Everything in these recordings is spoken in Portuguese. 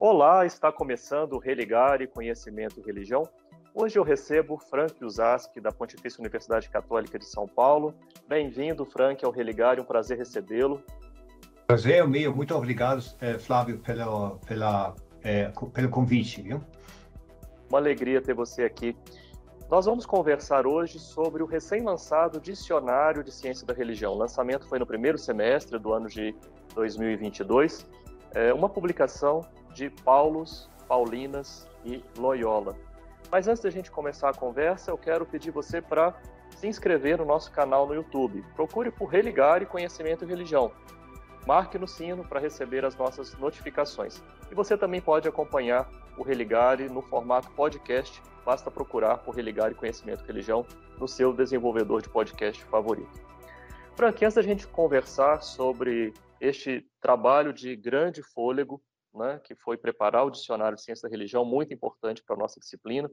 Olá, está começando o Religare Conhecimento e Religião. Hoje eu recebo Frank Usaski, da Pontifícia Universidade Católica de São Paulo. Bem-vindo, Frank, ao Religare, um prazer recebê-lo. Prazer é meu, muito obrigado, eh, Flávio, pela, pela, é, pelo convite. Viu? Uma alegria ter você aqui. Nós vamos conversar hoje sobre o recém-lançado Dicionário de Ciência da Religião. O lançamento foi no primeiro semestre do ano de 2022. É uma publicação de Paulos, Paulinas e Loyola. Mas antes da gente começar a conversa, eu quero pedir você para se inscrever no nosso canal no YouTube. Procure por Religar e Conhecimento e Religião. Marque no sino para receber as nossas notificações. E você também pode acompanhar o Religare no formato podcast. Basta procurar por Religare Conhecimento e Religião no seu desenvolvedor de podcast favorito. Frank, antes da gente conversar sobre este trabalho de grande fôlego né, que foi preparar o dicionário de ciência da religião, muito importante para a nossa disciplina.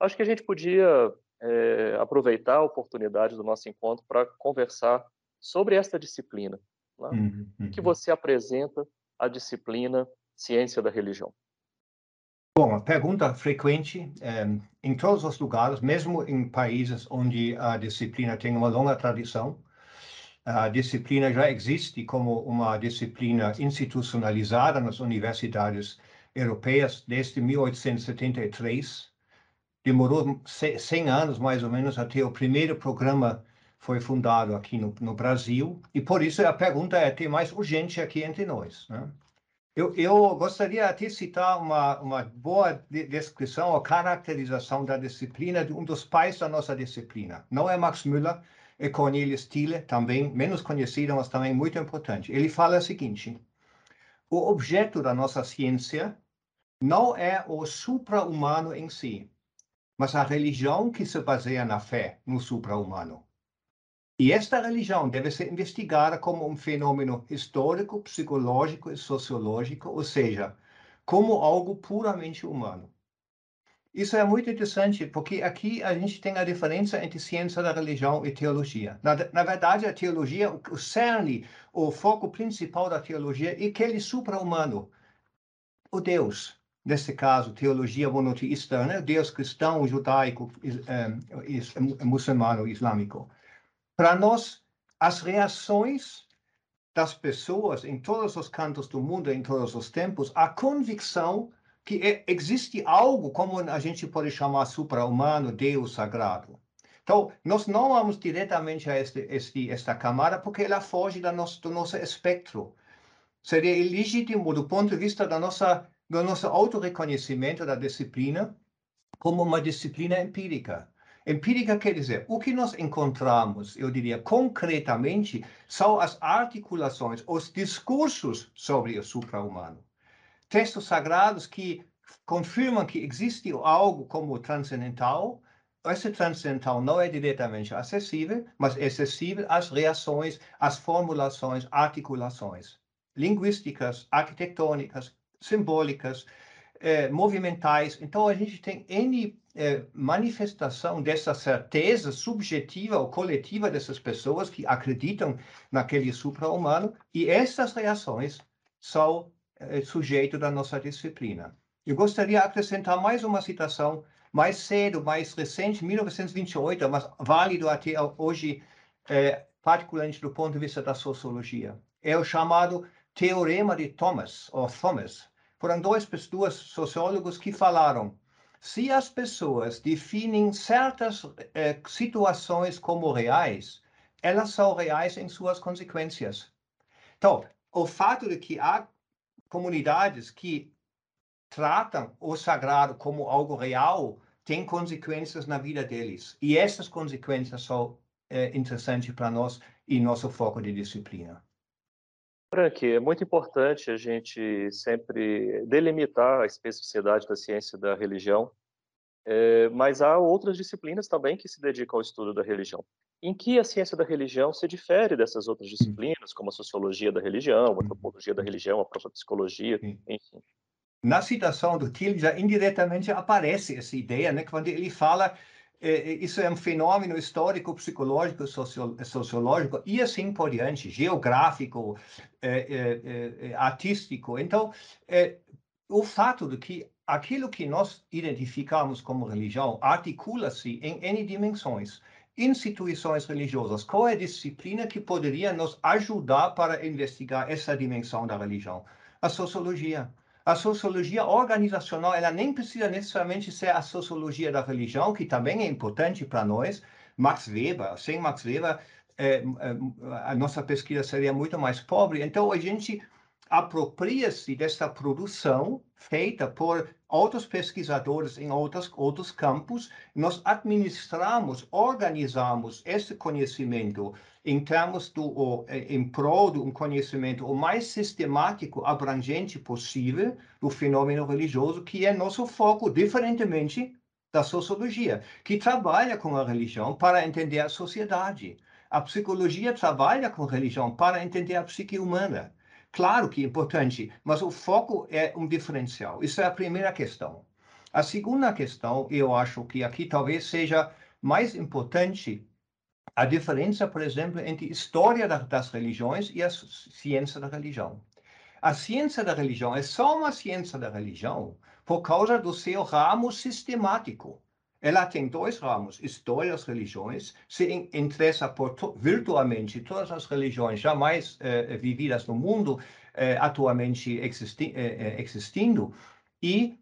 Acho que a gente podia é, aproveitar a oportunidade do nosso encontro para conversar sobre esta disciplina. Né? Uhum, uhum. que você apresenta a disciplina ciência da religião? Bom, a pergunta frequente é, em todos os lugares, mesmo em países onde a disciplina tem uma longa tradição, a disciplina já existe como uma disciplina institucionalizada nas universidades europeias desde 1873. Demorou 100 anos, mais ou menos, até o primeiro programa foi fundado aqui no, no Brasil. E por isso a pergunta é até mais urgente aqui entre nós. Né? Eu, eu, gostaria de citar uma, uma boa descrição ou caracterização da disciplina de um dos pais da nossa disciplina. Não é Max Müller, e Cornelius Thiele, também menos conhecido, mas também muito importante. Ele fala o seguinte: o objeto da nossa ciência não é o supra-humano em si, mas a religião que se baseia na fé no supra-humano. E esta religião deve ser investigada como um fenômeno histórico, psicológico e sociológico, ou seja, como algo puramente humano. Isso é muito interessante, porque aqui a gente tem a diferença entre ciência da religião e teologia. Na, na verdade, a teologia, o, cerne, o foco principal da teologia é aquele supra-humano, o Deus. Nesse caso, teologia monoteísta, né? Deus cristão, judaico, é, muçulmano, islâmico. Para nós, as reações das pessoas em todos os cantos do mundo, em todos os tempos, a convicção que é, existe algo como a gente pode chamar supra-humano, Deus sagrado. Então, nós não vamos diretamente a este, este, esta camada porque ela foge da nosso, do nosso espectro. Seria ilegítimo do ponto de vista da nossa, do nosso autorreconhecimento da disciplina como uma disciplina empírica. Empírica quer dizer, o que nós encontramos, eu diria concretamente, são as articulações, os discursos sobre o supra-humano textos sagrados que confirmam que existe algo como transcendental. Esse transcendental não é diretamente acessível, mas é acessível às reações, às formulações, articulações linguísticas, arquitetônicas, simbólicas, eh, movimentais. Então, a gente tem N eh, manifestação dessa certeza subjetiva ou coletiva dessas pessoas que acreditam naquele supra-humano, e essas reações são sujeito da nossa disciplina. Eu gostaria de acrescentar mais uma citação mais cedo, mais recente, 1928, mas válido até hoje, é, particularmente do ponto de vista da sociologia. É o chamado Teorema de Thomas, ou Thomas. Foram dois, dois sociólogos que falaram se as pessoas definem certas é, situações como reais, elas são reais em suas consequências. Então, o fato de que há comunidades que tratam o sagrado como algo real têm consequências na vida deles. E essas consequências são é, interessantes para nós e nosso foco de disciplina. Frank, é muito importante a gente sempre delimitar a especificidade da ciência da religião, é, mas há outras disciplinas também que se dedicam ao estudo da religião em que a ciência da religião se difere dessas outras hum. disciplinas, como a sociologia da religião, a hum. antropologia da religião, a própria psicologia, enfim. Na citação do Thiel já indiretamente aparece essa ideia, né, quando ele fala eh, isso é um fenômeno histórico, psicológico, sociológico e assim por diante, geográfico, eh, eh, artístico. Então, o fato de que aquilo que nós identificamos como religião articula-se em N dimensões. Instituições religiosas, qual é a disciplina que poderia nos ajudar para investigar essa dimensão da religião? A sociologia. A sociologia organizacional, ela nem precisa necessariamente ser a sociologia da religião, que também é importante para nós. Max Weber, sem Max Weber, é, é, a nossa pesquisa seria muito mais pobre. Então, a gente apropria-se dessa produção feita por outros pesquisadores em outros, outros campos, nós administramos, organizamos esse conhecimento em termos do, em prol de um conhecimento o mais sistemático, abrangente possível do fenômeno religioso, que é nosso foco, diferentemente da sociologia, que trabalha com a religião para entender a sociedade. A psicologia trabalha com religião para entender a psique humana. Claro que é importante, mas o foco é um diferencial. Isso é a primeira questão. A segunda questão, eu acho que aqui talvez seja mais importante a diferença, por exemplo, entre história das religiões e a ciência da religião. A ciência da religião é só uma ciência da religião por causa do seu ramo sistemático. Ela tem dois ramos, história das religiões, se interessa por virtualmente todas as religiões jamais eh, vividas no mundo, eh, atualmente existi eh, existindo, e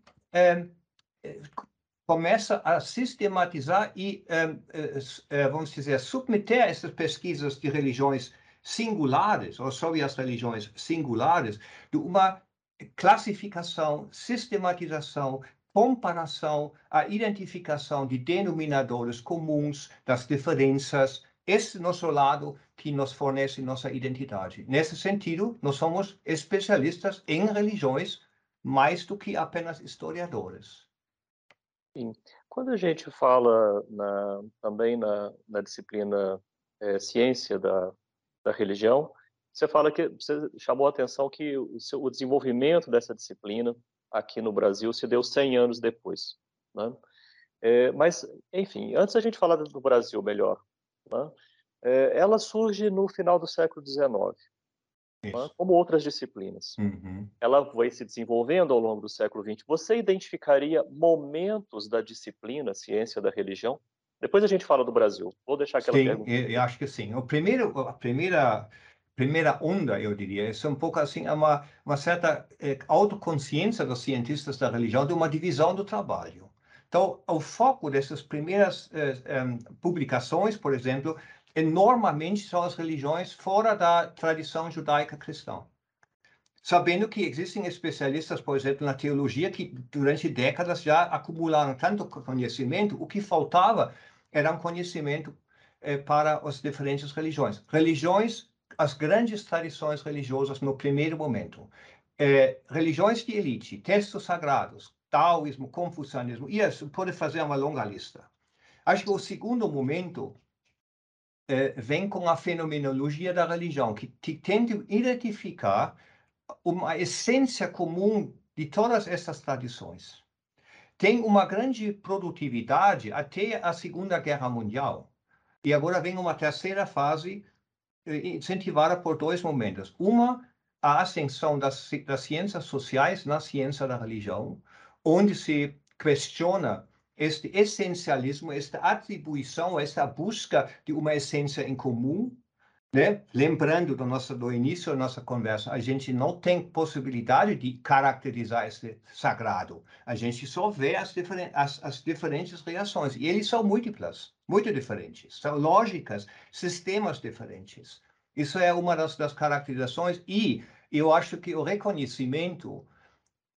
começa a sistematizar e, vamos dizer, submeter essas pesquisas de religiões singulares, ou sobre as religiões singulares, de uma classificação, sistematização, comparação, a identificação de denominadores comuns, das diferenças, esse nosso lado que nos fornece nossa identidade. Nesse sentido, nós somos especialistas em religiões mais do que apenas historiadores. Sim. Quando a gente fala na, também na, na disciplina é, ciência da, da religião, você fala que você chamou a atenção que o, seu, o desenvolvimento dessa disciplina aqui no Brasil se deu 100 anos depois. Né? É, mas, enfim, antes a gente falar do Brasil melhor, né? é, ela surge no final do século XIX, né? como outras disciplinas. Uhum. Ela vai se desenvolvendo ao longo do século XX. Você identificaria momentos da disciplina ciência da religião? Depois a gente fala do Brasil. Vou deixar aquela sim, pergunta. Eu, eu acho que sim. O primeiro, a primeira primeira onda, eu diria, é um pouco assim, é uma, uma certa é, autoconsciência dos cientistas da religião de uma divisão do trabalho. Então, o foco dessas primeiras é, é, publicações, por exemplo, enormemente são as religiões fora da tradição judaica cristã. Sabendo que existem especialistas, por exemplo, na teologia, que durante décadas já acumularam tanto conhecimento, o que faltava era um conhecimento para as diferentes religiões. Religiões as grandes tradições religiosas no primeiro momento. É, religiões de elite, textos sagrados, taoísmo, confucianismo, e isso pode fazer uma longa lista. Acho que o segundo momento é, vem com a fenomenologia da religião, que, que tenta identificar uma essência comum de todas essas tradições. Tem uma grande produtividade até a Segunda Guerra Mundial. E agora vem uma terceira fase incentivada por dois momentos. Uma, a ascensão das, das ciências sociais na ciência da religião, onde se questiona este essencialismo, esta atribuição, esta busca de uma essência em comum, né? Lembrando do nosso do início da nossa conversa, a gente não tem possibilidade de caracterizar esse sagrado. A gente só vê as, diferen as, as diferentes reações e eles são múltiplas, muito diferentes, são lógicas, sistemas diferentes. Isso é uma das, das caracterizações e eu acho que o reconhecimento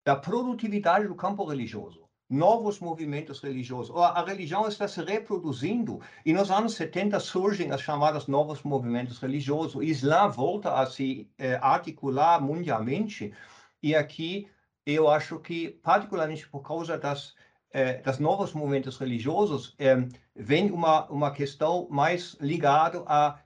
da produtividade do campo religioso novos movimentos religiosos. A religião está se reproduzindo e nos anos 70 surgem as chamadas novos movimentos religiosos. O Islã volta a se eh, articular mundialmente e aqui eu acho que, particularmente por causa das, eh, das novos movimentos religiosos, eh, vem uma, uma questão mais ligada a,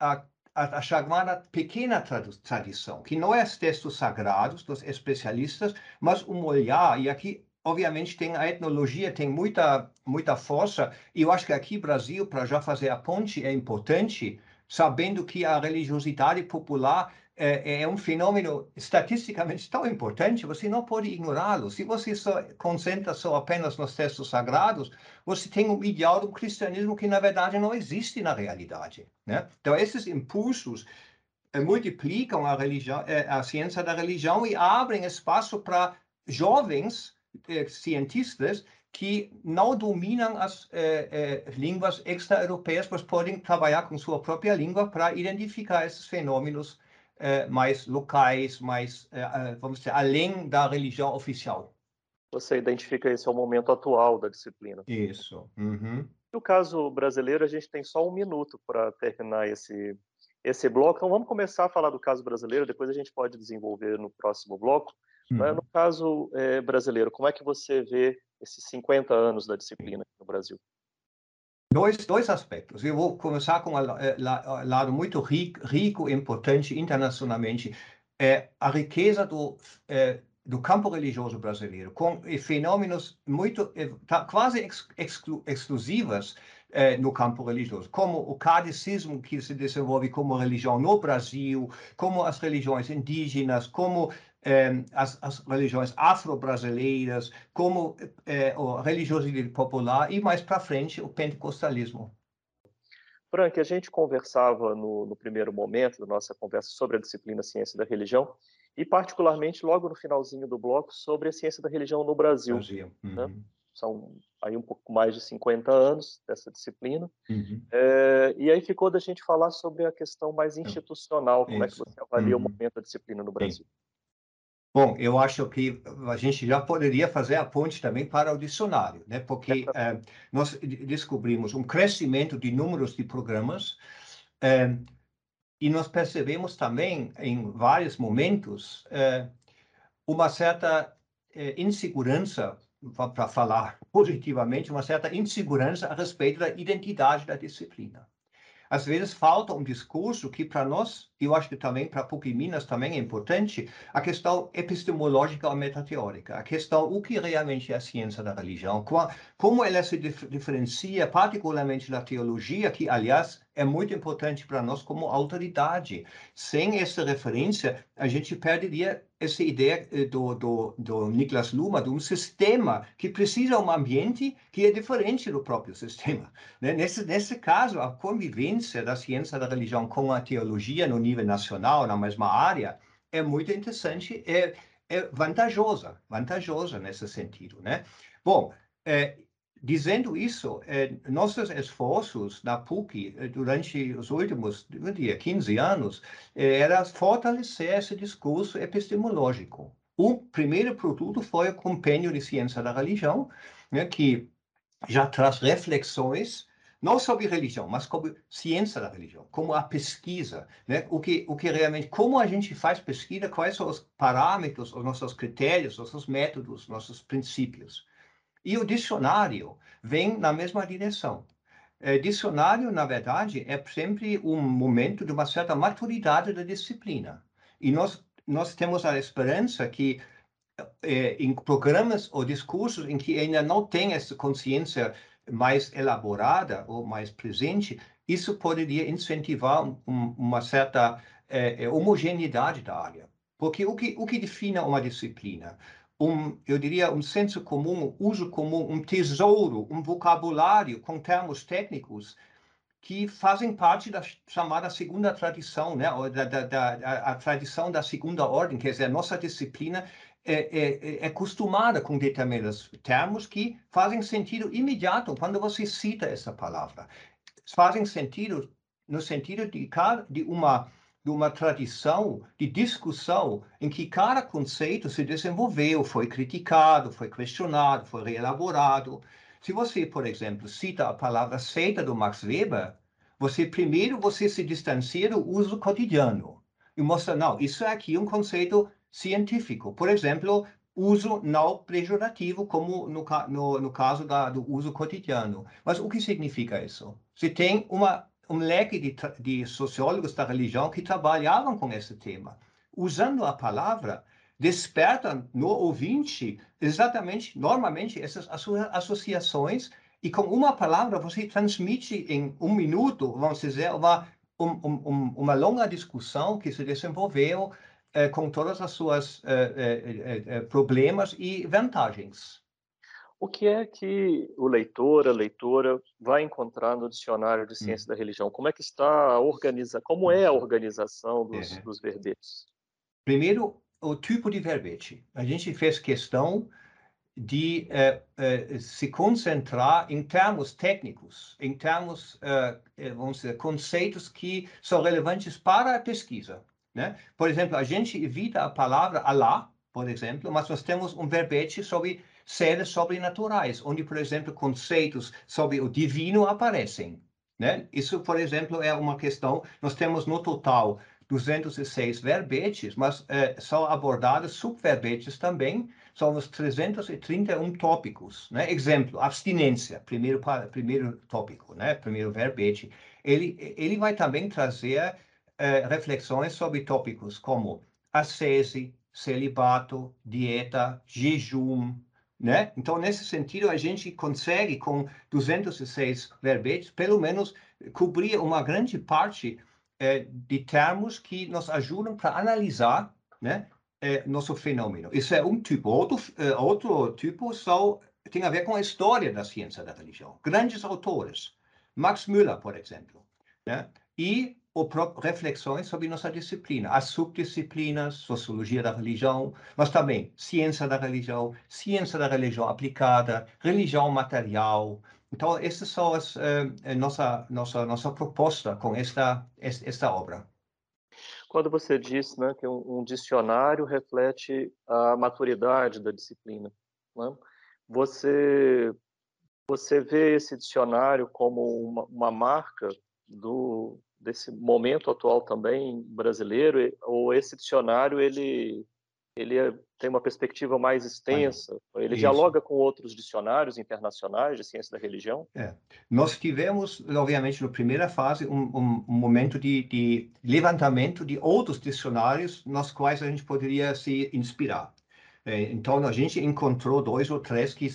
a a, chamada pequena tradição, que não é os textos sagrados dos especialistas, mas um olhar, e aqui obviamente tem a etnologia tem muita muita força e eu acho que aqui Brasil para já fazer a ponte é importante sabendo que a religiosidade popular é, é, um fenômeno estatisticamente tão importante, você não pode ignorá-lo. Se você só concentra só apenas nos textos sagrados, você tem um ideal do cristianismo que, na verdade, não existe na realidade. Né? Então, esses impulsos eh, multiplicam a, religião, eh, a ciência da religião e abrem espaço para jovens eh, cientistas que não dominam as eh, eh, línguas extra-europeias, mas podem trabalhar com sua própria língua para identificar esses fenômenos eh, mais locais, mais, eh, vamos dizer, além da religião oficial. Você identifica esse é o momento atual da disciplina. Isso. Uhum. No caso brasileiro, a gente tem só um minuto para terminar esse, esse bloco. Então, vamos começar a falar do caso brasileiro, depois a gente pode desenvolver no próximo bloco. Uhum. No caso é, brasileiro, como é que você vê esses 50 anos da disciplina no Brasil? Dois, dois aspectos. Eu vou começar com um lado muito rico, rico e importante internacionalmente. É a riqueza do, é, do campo religioso brasileiro, com fenômenos muito, tá, quase exclu, exclusivos é, no campo religioso, como o catecismo que se desenvolve como religião no Brasil, como as religiões indígenas, como eh, as, as, religiões afro-brasileiras, como eh, a religiosidade popular e mais para frente o pentecostalismo. Frank, a gente conversava no, no, primeiro momento da nossa conversa sobre a disciplina Ciência da Religião e particularmente logo no finalzinho do bloco sobre a ciência da religião no Brasil. Brasil. Né? Uhum. São aí um pouco mais de 50 anos dessa disciplina. Uhum. É, e aí ficou da gente falar sobre a questão mais institucional, como Isso. é que você avalia uhum. o momento da disciplina no Brasil. Sim. Bom, eu acho que a gente já poderia fazer a ponte também para o dicionário, né? porque é, nós descobrimos um crescimento de números de programas é, e nós percebemos também, em vários momentos, é, uma certa insegurança, para falar positivamente, uma certa insegurança a respeito da identidade da disciplina. Às vezes falta um discurso que para nós, eu acho que também para PUC Minas também é importante, a questão epistemológica ou metateórica, a questão o que realmente é a ciência da religião, como ela se diferencia particularmente da teologia, que aliás é muito importante para nós como autoridade. Sem essa referência, a gente perderia essa ideia eh, do, do, do Niklas Luma, de um sistema que precisa de um ambiente que é diferente do próprio sistema. Né? Nesse, nesse caso, a convivência da ciência da religião com a teologia no nível nacional, na mesma área, é muito interessante, é, é vantajosa, vantajosa nesse sentido. Né? Bom, é, Dizendo isso, eh, nossos esforços na PUC eh, durante os últimos diria, 15 anos eh, era fortalecer esse discurso epistemológico. O primeiro produto foi o Compêndio de Ciência da Religião, né, que já traz reflexões não sobre religião, mas sobre ciência da religião, como a pesquisa, né? O que o que realmente como a gente faz pesquisa, quais são os parâmetros, os nossos critérios, os nossos métodos, nossos princípios. E o dicionário vem na mesma direção. É, dicionário, na verdade, é sempre um momento de uma certa maturidade da disciplina. E nós, nós temos a esperança que é, em programas ou discursos em que ainda não tem essa consciência mais elaborada ou mais presente, isso poderia incentivar um, uma certa é, homogeneidade da área. Porque o que, o que define uma disciplina? Um, eu diria, um senso comum, um uso comum, um tesouro, um vocabulário com termos técnicos que fazem parte da chamada segunda tradição, né? da, da, da a, a, tradição da segunda ordem, quer dizer, a nossa disciplina é, é, é, acostumada com determinados termos que fazem sentido imediato quando você cita essa palavra. Fazem sentido no sentido de, de uma de uma tradição de discussão em que cada conceito se desenvolveu, foi criticado, foi questionado, foi reelaborado. Se você, por exemplo, cita a palavra seita do Max Weber, você primeiro você se distancia do uso cotidiano e mostra, não, isso aqui é um conceito científico. Por exemplo, uso não pejorativo, como no, no, no caso da, do uso cotidiano. Mas o que significa isso? Se tem uma um leque de, de sociólogos da religião que trabalhavam com esse tema. Usando a palavra, desperta no ouvinte exatamente, normalmente, essas associações e com uma palavra você transmite em um minuto, vamos dizer, uma, um, um, uma longa discussão que se desenvolveu eh, com todas as suas eh, eh, problemas e vantagens. O que é que o leitor, a leitora, vai encontrar no dicionário de ciência hum. da religião? Como é que está organiza, como é a organização dos, é. dos verbetes? Primeiro, o tipo de verbete. A gente fez questão de uh, uh, se concentrar em termos técnicos, em termos, uh, vamos dizer, conceitos que são relevantes para a pesquisa. Né? Por exemplo, a gente evita a palavra Allah, por exemplo, mas nós temos um verbete sobre seres sobrenaturais, onde, por exemplo, conceitos sobre o divino aparecem. Né? Isso, por exemplo, é uma questão. Nós temos no total 206 verbetes, mas é, são abordados subverbetes também, são os 331 tópicos. Né? Exemplo, abstinência, primeiro, primeiro tópico, né? primeiro verbete. Ele, ele vai também trazer é, reflexões sobre tópicos como ascese, celibato, dieta, jejum, né? Então, nesse sentido, a gente consegue, com 206 verbetes, pelo menos cobrir uma grande parte é, de termos que nos ajudam para analisar né, é, nosso fenômeno. Isso é um tipo. Outro, é, outro tipo são, tem a ver com a história da ciência da religião. Grandes autores, Max Müller, por exemplo, né? e ou reflexões sobre nossa disciplina, as subdisciplinas, sociologia da religião, mas também ciência da religião, ciência da religião aplicada, religião material, então, essa são as, uh, nossa, nossa, nossa proposta com esta, esta obra. Quando você disse né, que um, um dicionário reflete a maturidade da disciplina, né? você, você vê esse dicionário como uma, uma marca do, desse momento atual também brasileiro, ou esse dicionário ele ele é, tem uma perspectiva mais extensa, ele Isso. dialoga com outros dicionários internacionais de ciência da religião? É. Nós tivemos, obviamente, na primeira fase, um, um, um momento de, de, levantamento de outros dicionários nos quais a gente poderia se inspirar. É, então, a gente encontrou dois ou três que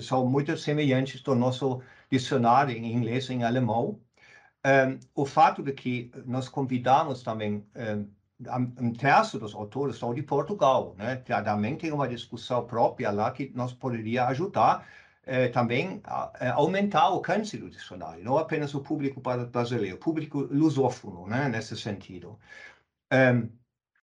são muito semelhantes do nosso dicionário em inglês e em alemão. Um, o fato de que nós convidamos também um, um terço dos autores são de Portugal, né? Também tem uma discussão própria lá que nos poderia ajudar eh, também a, a, aumentar o alcance do dicionário, não apenas o público brasileiro, o público lusófono, né? Nesse sentido. Um,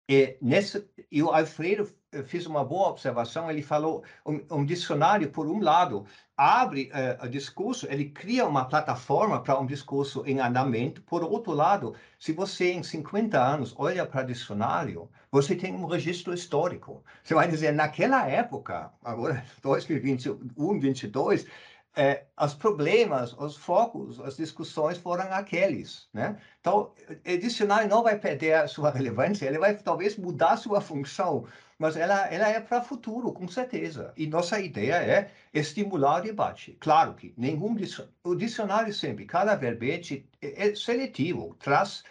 e nesse, e o Alfredo fez uma boa observação. Ele falou um, um dicionário, por um lado, abre uh, o discurso, ele cria uma plataforma para um discurso em andamento. Por outro lado, se você em 50 anos olha para o dicionário, você tem um registro histórico. Você vai dizer, naquela época, agora 2021, 2022, é, os problemas, os focos, as discussões foram aqueles, né? Então, o dicionário não vai perder a sua relevância, ele vai talvez mudar sua função, mas ela, ela é para o futuro, com certeza. E nossa ideia é estimular o debate. Claro que nenhum o dicionário sempre, cada verbete é, é seletivo, traz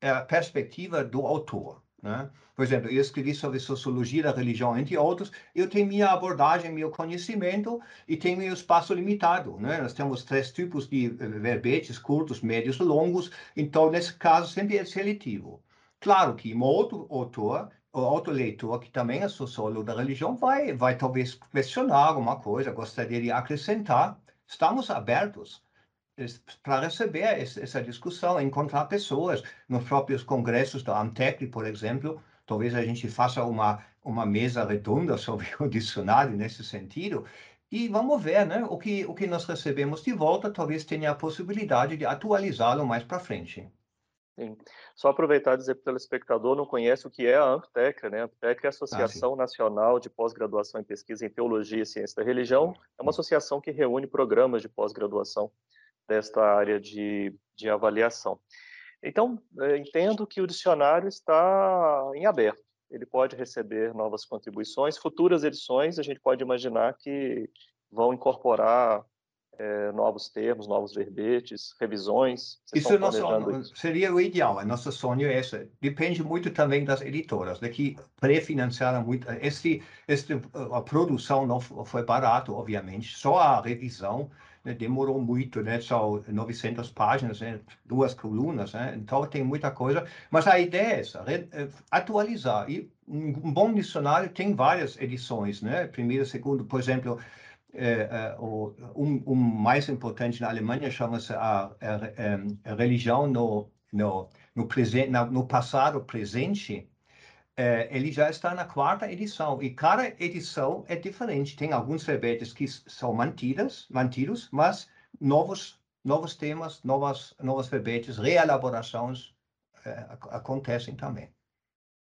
a perspectiva do autor. Né? Por exemplo, eu escrevi sobre sociologia da religião, entre outros. Eu tenho minha abordagem, meu conhecimento e tenho meu espaço limitado. Né? Nós temos três tipos de eh, verbetes, curtos, médios e longos. Então, nesse caso, sempre é seletivo. Claro que um outro autor, ou outro leitor, que também é sociólogo da religião, vai, vai talvez questionar alguma coisa, gostaria de acrescentar. Estamos abertos para receber essa discussão, encontrar pessoas nos próprios congressos da Amtec, por exemplo, talvez a gente faça uma uma mesa redonda sobre o dicionário nesse sentido e vamos ver, né, o que o que nós recebemos de volta, talvez tenha a possibilidade de atualizá-lo mais para frente. Sim. Só aproveitar e dizer para o telespectador, não conhece o que é a AMPTEC, né? A AMPTEC é a Associação ah, Nacional de Pós-Graduação em Pesquisa em Teologia e Ciência da Religião. É uma associação que reúne programas de pós-graduação desta área de, de avaliação. Então, é, entendo que o dicionário está em aberto. Ele pode receber novas contribuições. Futuras edições, a gente pode imaginar que vão incorporar é, novos termos, novos verbetes, revisões. Isso, é nosso, isso, seria o ideal. A nosso sonho é esse. Depende muito também das editoras, de que pré-financiaram muito. Este, este, a produção não foi barato, obviamente. Só a revisão né, demorou muito, né? São 900 páginas, né? duas colunas, né? Então tem muita coisa. Mas a ideia é essa, eh, atualizar. E um bom dicionário tem várias edições, né? Primeiro, segundo, por exemplo, é, o, um, um, mais importante na Alemanha chama-se a, a, a, religião no, no, no, presente, no passado presente é, ele já está na quarta edição e cada edição é diferente. Tem alguns verbetes que são mantidas, mantidos, mas novos novos temas, novas novos verbetes, reelaborações é, acontecem também.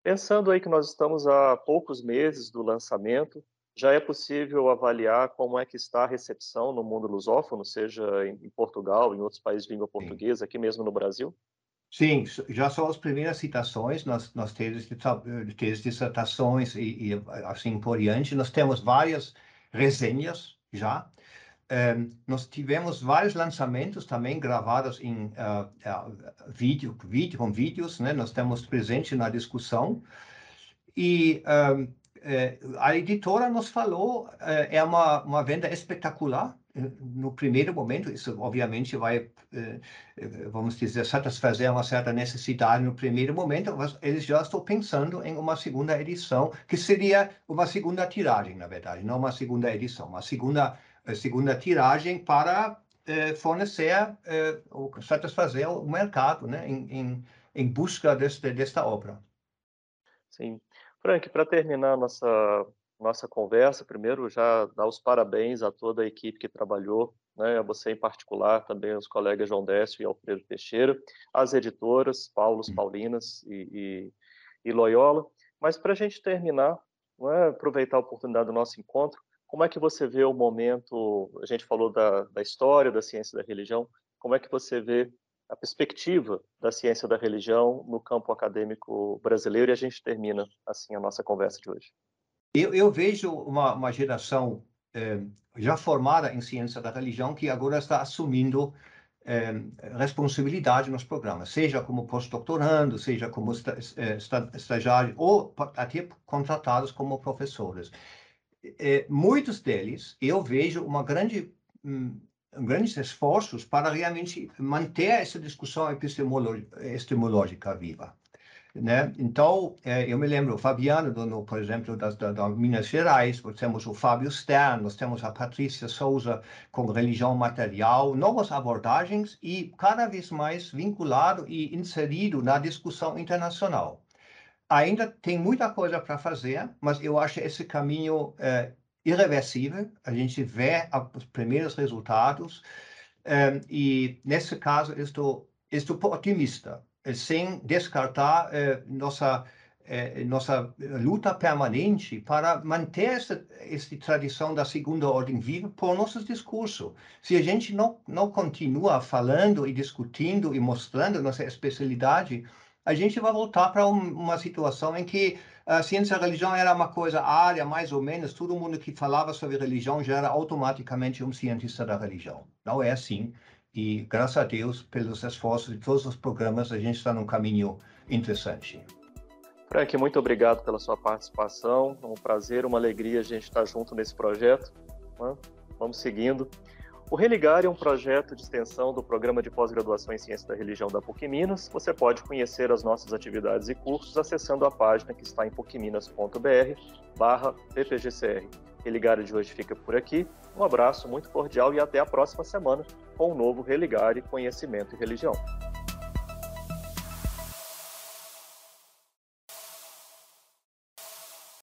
Pensando aí que nós estamos há poucos meses do lançamento, já é possível avaliar como é que está a recepção no mundo lusófono, seja em Portugal, em outros países de língua portuguesa, aqui mesmo no Brasil? Sim, já são as primeiras citações nas, nas teses, teses, dissertações e, e, assim por diante. Nós temos várias resenhas já. Um, nós tivemos vários lançamentos também gravados em uh, uh, vídeo, vídeo, com vídeos, né? Nós temos presente na discussão. E um, eh, a editora nos falou, eh, é uma, uma venda espetacular, no primeiro momento, isso obviamente vai, eh, eh, vamos dizer, satisfazer uma certa necessidade no primeiro momento, mas eles já estão pensando em uma segunda edição, que seria uma segunda tiragem, na verdade, não uma segunda edição, uma segunda, eh, segunda tiragem para fornecer, ou satisfazer o mercado, né, em, em, em busca deste, desta obra. Sim. Frank, para terminar nossa nossa conversa. Primeiro, já dar os parabéns a toda a equipe que trabalhou, né, a você em particular, também os colegas João Décio e Alfredo Teixeira, as editoras, Paulos, Paulinas e, e, e Loyola. Mas para a gente terminar, é, aproveitar a oportunidade do nosso encontro, como é que você vê o momento, a gente falou da, da história da ciência da religião, como é que você vê a perspectiva da ciência da religião no campo acadêmico brasileiro e a gente termina assim a nossa conversa de hoje. Eu, eu vejo uma, uma geração eh, já formada em ciência da religião que agora está assumindo eh, responsabilidade nos programas, seja como pós-doutorando, seja como esta, estagiário ou até contratados como professores. Eh, muitos deles, eu vejo uma grande um, grandes esforços para realmente manter essa discussão epistemológica viva. Né? Então, é, eu me lembro, o Fabiano, do, no, por exemplo, das, da, da, Minas Gerais, nós temos o Fábio Stern, nós temos a Patrícia Souza com religião material, novas abordagens e cada vez mais vinculado e inserido na discussão internacional. Ainda tem muita coisa para fazer, mas eu acho esse caminho é, irreversível. A gente vê os primeiros resultados é, e, nesse caso, estou, estou otimista sem descartar eh, nossa eh, nossa luta permanente para manter essa, essa tradição da segunda ordem viva por nossos discursos. Se a gente não, não continua falando e discutindo e mostrando nossa especialidade, a gente vai voltar para um, uma situação em que a ciência da religião era uma coisa área, mais ou menos, todo mundo que falava sobre religião já era automaticamente um cientista da religião. Não é assim. E, graças a Deus, pelos esforços de todos os programas, a gente está num caminho interessante. Frank, muito obrigado pela sua participação. É um prazer, uma alegria a gente estar junto nesse projeto. Vamos seguindo. O Religar é um projeto de extensão do Programa de Pós-Graduação em Ciência da Religião da PUC Minas. Você pode conhecer as nossas atividades e cursos acessando a página que está em pucminas.br barra ppgcr. Religare de hoje fica por aqui. Um abraço muito cordial e até a próxima semana com o um novo Religare Conhecimento e Religião.